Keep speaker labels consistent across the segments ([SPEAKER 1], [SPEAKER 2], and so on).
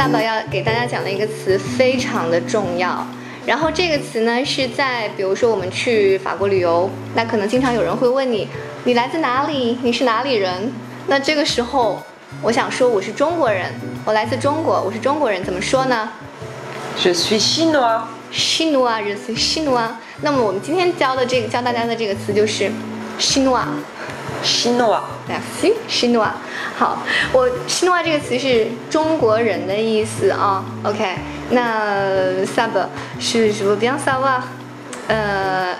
[SPEAKER 1] 萨宝要给大家讲的一个词非常的重要。然后这个词呢，是在比如说我们去法国旅游，那可能经常有人会问你，你来自哪里？你是哪里人？那这个时候，我想说我是中国人，我来自中国，我是中国人，怎么说呢
[SPEAKER 2] Je suis chinois.
[SPEAKER 1] 西努啊，je suis chinois。那么我们今天教的这个教大家的这个词就是西努啊。
[SPEAKER 2] Chinois.
[SPEAKER 1] Merci，西诺瓦。好，我西诺瓦这个词是中国人的意思啊。OK，那 Sab，是 je veux bien savoir，呃，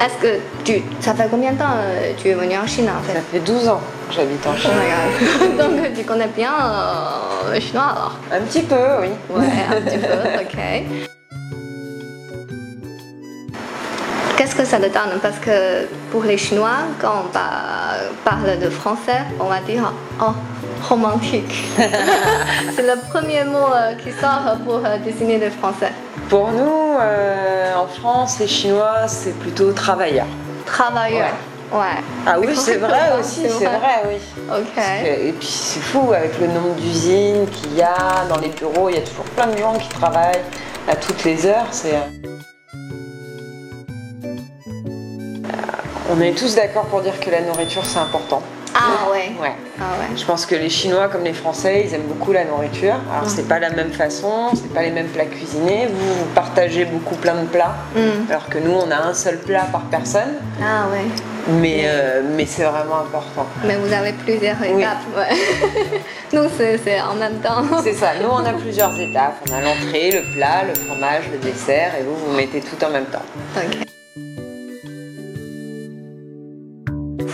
[SPEAKER 1] est-ce que tu ça fait combien de temps euh, tu es venu en Chine en fait
[SPEAKER 2] Ça fait 12 ans que j'habite en
[SPEAKER 1] Oh
[SPEAKER 2] Chine.
[SPEAKER 1] my god. Donc tu connais bien euh, le chinois alors
[SPEAKER 2] Un petit peu, oui.
[SPEAKER 1] Ouais, un petit peu, ok. Qu'est-ce que ça donne Parce que pour les Chinois, quand on pa- parle de français, on va dire oh, romantique. C'est le premier mot euh, qui sort pour euh, désigner les Français.
[SPEAKER 2] Pour nous, euh, en France, les Chinois, c'est plutôt travailleurs.
[SPEAKER 1] Travailleur. Ouais.
[SPEAKER 2] Ah oui, c'est vrai aussi, c'est vrai, oui.
[SPEAKER 1] Ok.
[SPEAKER 2] Et puis c'est fou, avec le nombre d'usines qu'il y a dans les bureaux, il y a toujours plein de gens qui travaillent à toutes les heures. C'est. On est tous d'accord pour dire que la nourriture c'est important.
[SPEAKER 1] Ah ouais.
[SPEAKER 2] Ouais.
[SPEAKER 1] Ah ouais.
[SPEAKER 2] Je pense que les Chinois comme les Français, ils aiment beaucoup la nourriture. Alors c'est pas la même façon, c'est pas les mêmes plats cuisinés. Vous, vous partagez beaucoup plein de plats,
[SPEAKER 1] Hmm.
[SPEAKER 2] alors que nous on a un seul plat par personne.
[SPEAKER 1] Ah ouais.
[SPEAKER 2] Mais, euh, mais c'est vraiment important.
[SPEAKER 1] Mais vous avez plusieurs
[SPEAKER 2] Oui.
[SPEAKER 1] étapes. Ouais. Nous, c'est c'est en même temps.
[SPEAKER 2] C'est ça, nous on a plusieurs étapes. On a l'entrée, le plat, le fromage, le dessert, et vous vous mettez tout en même temps.
[SPEAKER 1] Ok.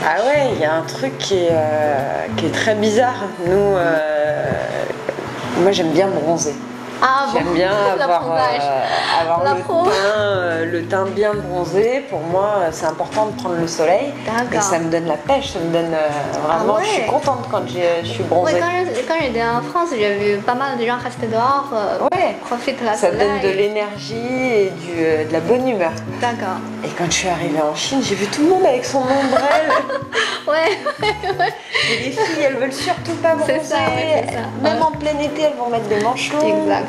[SPEAKER 2] Ah ouais, il y a un truc qui est, euh, très bizarre. Nous, euh, moi j'aime bien bronzer.
[SPEAKER 1] Ah bon
[SPEAKER 2] J'aime bien avoir, euh, avoir le, teint, euh, le teint bien bronzé. Pour moi, c'est important de prendre le soleil. Et ça me donne la pêche, ça me donne euh, vraiment.
[SPEAKER 1] Ah ouais.
[SPEAKER 2] Je suis contente quand je suis bronzée.
[SPEAKER 1] quand j'étais en France, j'ai vu pas mal de gens rester dehors, euh,
[SPEAKER 2] Ouais,
[SPEAKER 1] profiter de la
[SPEAKER 2] ça
[SPEAKER 1] soleil.
[SPEAKER 2] donne de l'énergie et du, de la bonne humeur.
[SPEAKER 1] D'accord.
[SPEAKER 2] Et quand je suis arrivée en Chine, j'ai vu tout le monde avec son ombrelle.
[SPEAKER 1] Ouais,
[SPEAKER 2] et les filles, elles veulent surtout pas bronzer.
[SPEAKER 1] Ça, ça.
[SPEAKER 2] Même en plein été, elles vont mettre des manchots.
[SPEAKER 1] exact.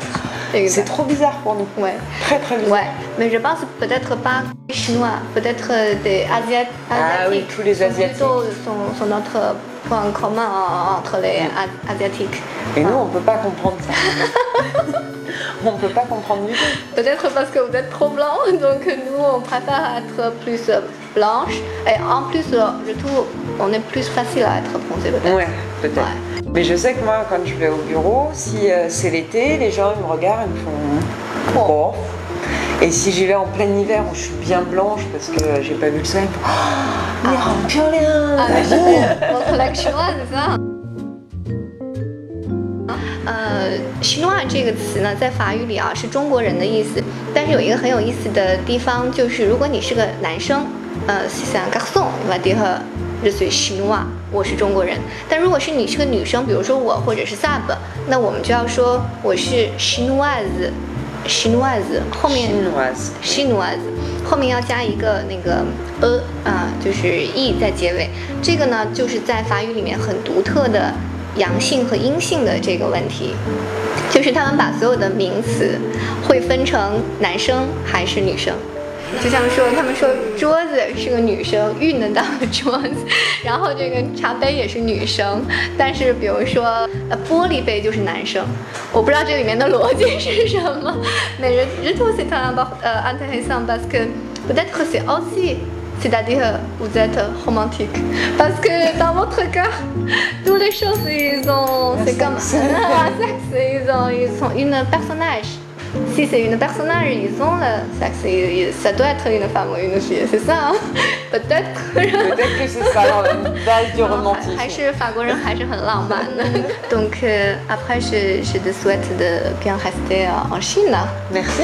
[SPEAKER 2] C'est trop bizarre pour nous.
[SPEAKER 1] Ouais.
[SPEAKER 2] Très très bizarre.
[SPEAKER 1] Ouais, mais je pense peut-être pas chinois, peut-être euh, des Asiat- asiatiques.
[SPEAKER 2] Ah oui, tous les Asiatiques.
[SPEAKER 1] plutôt- sont, sont notre point commun en- entre les Asiatiques.
[SPEAKER 2] Et nous, on peut pas comprendre ça. on peut pas comprendre du tout.
[SPEAKER 1] Peut-être parce que vous êtes trop blanc, donc nous on préfère être plus blanche. Et en plus, euh, je trouve on est plus facile à être bronzé peut-être.
[SPEAKER 2] Ouais, peut-être.
[SPEAKER 1] Ouais.
[SPEAKER 2] Mais je sais que moi, quand je vais au bureau, si euh, c'est l'été, les gens ils me regardent, ils me font. Oh. Et si j'y vais en plein hiver où je suis bien blanche parce que euh, j'ai pas vu le soleil, ils me font, Oh, mais rends plus rien.
[SPEAKER 1] Ah, mais je- votre collègue chinois, c'est ça？呃，chinois 这个词呢，在法语里啊是中国人的意思，但是有一个很有意思的地方，就是如果你是个男生，呃，si c'est un garçon，你va dire je suis chinois， 我是中国人。但如果是你是个女生，比如说我或者是 sub，那我们就要说我是 chinoise，chinoise，后面
[SPEAKER 2] Chinoise.
[SPEAKER 1] chinoise，后面要加一个那个 a 啊、就是 e 在结尾。这个呢，就是在法语里面很独特的阳性和阴性的这个问题，就是他们把所有的名词会分成男生还是女生。就像说，他们说桌子是个女生，运得到的桌子，然后这个茶杯也是女生，但是比如说呃玻璃杯就是男生，我不知道这里面的逻辑是什么。Euh, c'est aussi c'est-à-dire vous êtes romantique. Parce que dans votre cas, toutes les choses, ils ont, c'est comme un sexe, ils, ont, ils sont une personnage. Si c'est une personne hein, ça, doit être une femme ou une fille, c'est ça? Hein. Peut-être.
[SPEAKER 2] Peut-être que c'est ça dans base du romantisme.
[SPEAKER 1] Hein, Donc euh, après, je, te souhaite de bien rester en Chine.
[SPEAKER 2] Merci.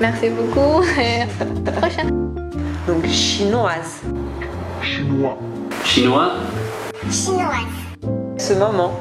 [SPEAKER 1] Merci beaucoup. Et à la prochaine.
[SPEAKER 2] Donc chinoise.
[SPEAKER 3] Chinois. Chinois. Chinoise.
[SPEAKER 2] Ce moment.